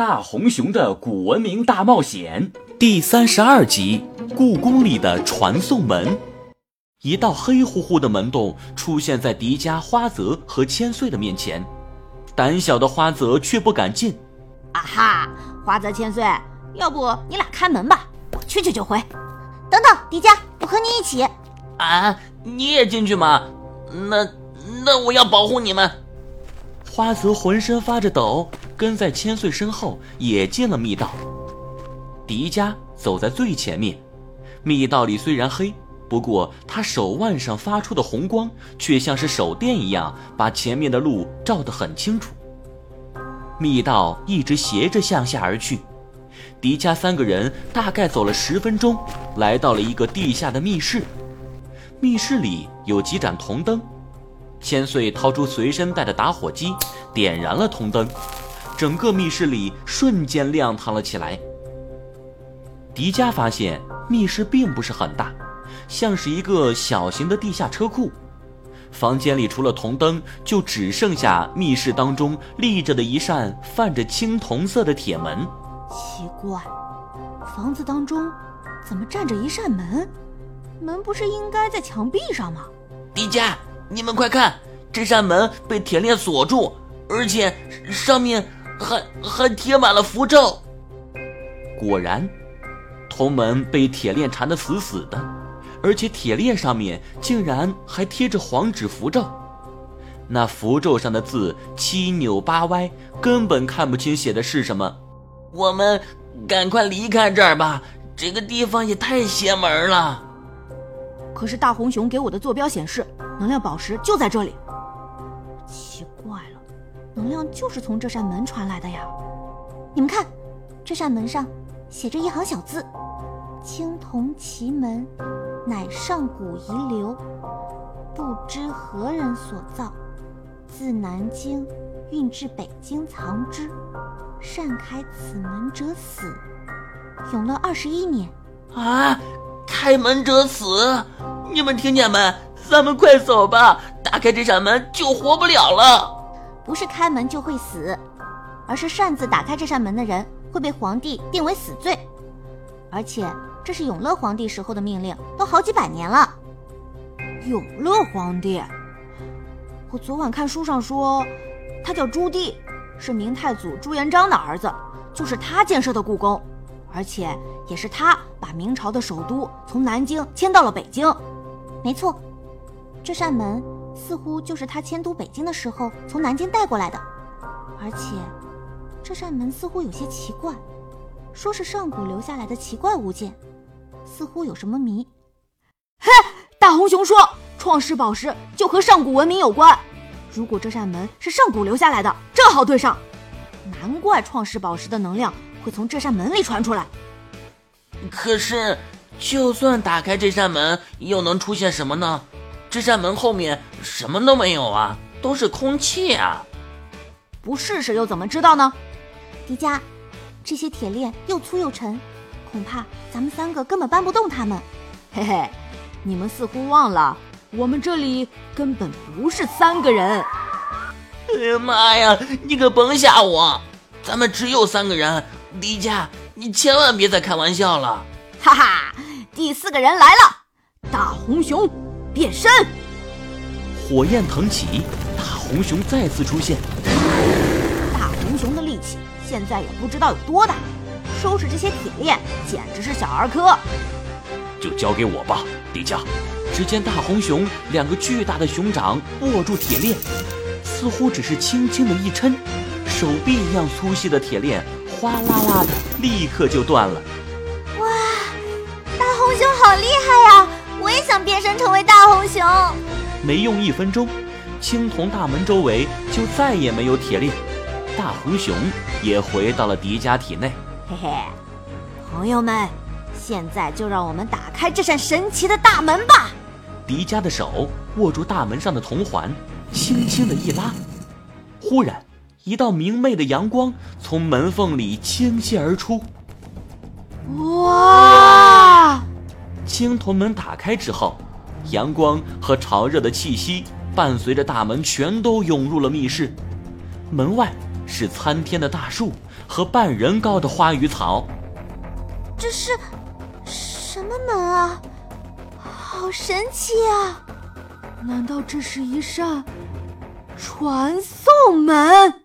大红熊的古文明大冒险第三十二集：故宫里的传送门。一道黑乎乎的门洞出现在迪迦、花泽和千岁的面前，胆小的花泽却不敢进。啊哈，花泽、千岁，要不你俩开门吧，我去去就回。等等，迪迦，我和你一起。啊，你也进去吗？那那我要保护你们。花泽浑身发着抖。跟在千岁身后也进了密道。迪迦走在最前面，密道里虽然黑，不过他手腕上发出的红光却像是手电一样，把前面的路照得很清楚。密道一直斜着向下而去，迪迦三个人大概走了十分钟，来到了一个地下的密室。密室里有几盏铜灯，千岁掏出随身带的打火机，点燃了铜灯。整个密室里瞬间亮堂了起来。迪迦发现密室并不是很大，像是一个小型的地下车库。房间里除了铜灯，就只剩下密室当中立着的一扇泛着青铜色的铁门。奇怪，房子当中怎么站着一扇门？门不是应该在墙壁上吗？迪迦，你们快看，这扇门被铁链锁住，而且上面……还还贴满了符咒。果然，铜门被铁链缠得死死的，而且铁链上面竟然还贴着黄纸符咒。那符咒上的字七扭八歪，根本看不清写的是什么。我们赶快离开这儿吧，这个地方也太邪门了。可是大红熊给我的坐标显示，能量宝石就在这里。能量就是从这扇门传来的呀！你们看，这扇门上写着一行小字：“青铜奇门，乃上古遗留，不知何人所造，自南京运至北京藏之。擅开此门者死。永乐二十一年。”啊！开门者死！你们听见没？咱们快走吧！打开这扇门就活不了了。不是开门就会死，而是擅自打开这扇门的人会被皇帝定为死罪，而且这是永乐皇帝时候的命令，都好几百年了。永乐皇帝，我昨晚看书上说，他叫朱棣，是明太祖朱元璋的儿子，就是他建设的故宫，而且也是他把明朝的首都从南京迁到了北京。没错，这扇门。似乎就是他迁都北京的时候从南京带过来的，而且这扇门似乎有些奇怪，说是上古留下来的奇怪物件，似乎有什么谜。嘿，大红熊说，创世宝石就和上古文明有关。如果这扇门是上古留下来的，正好对上。难怪创世宝石的能量会从这扇门里传出来。可是，就算打开这扇门，又能出现什么呢？这扇门后面什么都没有啊，都是空气啊！不试试又怎么知道呢？迪迦，这些铁链又粗又沉，恐怕咱们三个根本搬不动它们。嘿嘿，你们似乎忘了，我们这里根本不是三个人。哎呀妈呀，你可甭吓我！咱们只有三个人，迪迦，你千万别再开玩笑了！哈哈，第四个人来了，大红熊。变身，火焰腾起，大红熊再次出现。大红熊的力气现在也不知道有多大，收拾这些铁链简直是小儿科。就交给我吧，迪迦。只见大红熊两个巨大的熊掌握住铁链，似乎只是轻轻的一抻，手臂一样粗细的铁链哗啦啦的立刻就断了。也想变身成为大红熊。没用一分钟，青铜大门周围就再也没有铁链，大红熊也回到了迪迦体内。嘿嘿，朋友们，现在就让我们打开这扇神奇的大门吧！迪迦的手握住大门上的铜环，轻轻的一拉，忽然一道明媚的阳光从门缝里倾泻而出。哇！青铜门打开之后阳光和潮热的气息伴随着大门全都涌入了密室。门外是参天的大树和半人高的花与草。这是什么门啊？好神奇啊！难道这是一扇传送门？